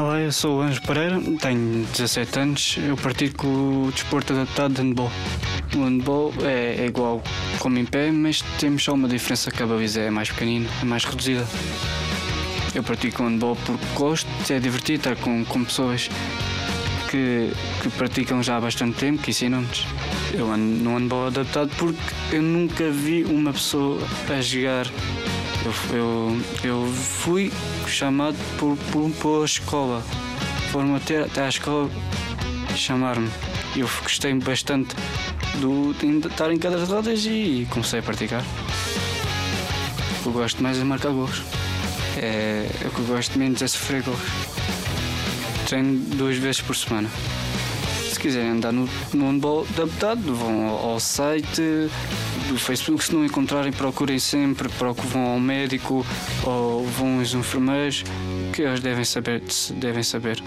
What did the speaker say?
Olá, eu sou o Anjo Pereira, tenho 17 anos, eu pratico o desporto adaptado de handball. O handball é, é igual como em pé, mas temos só uma diferença que a baliza é mais pequenina, é mais reduzida. Eu pratico handball porque gosto, é divertido estar com, com pessoas que, que praticam já há bastante tempo, que ensinam-nos. Eu ando no handball adaptado porque eu nunca vi uma pessoa a jogar eu, eu, eu fui chamado por, por, por a escola. Foram até, até à escola chamar-me. Eu gostei bastante do, de estar em cadeiras de rodas e comecei a praticar. O que eu gosto mais é marcar gols. É, o que eu gosto menos é sofrer gols. Treino duas vezes por semana. Se quiserem andar no, no handball adaptado, vão ao, ao site do Facebook, se não encontrarem, procurem sempre, procuram, vão ao médico ou vão aos enfermeiros, que eles devem saber. Devem saber.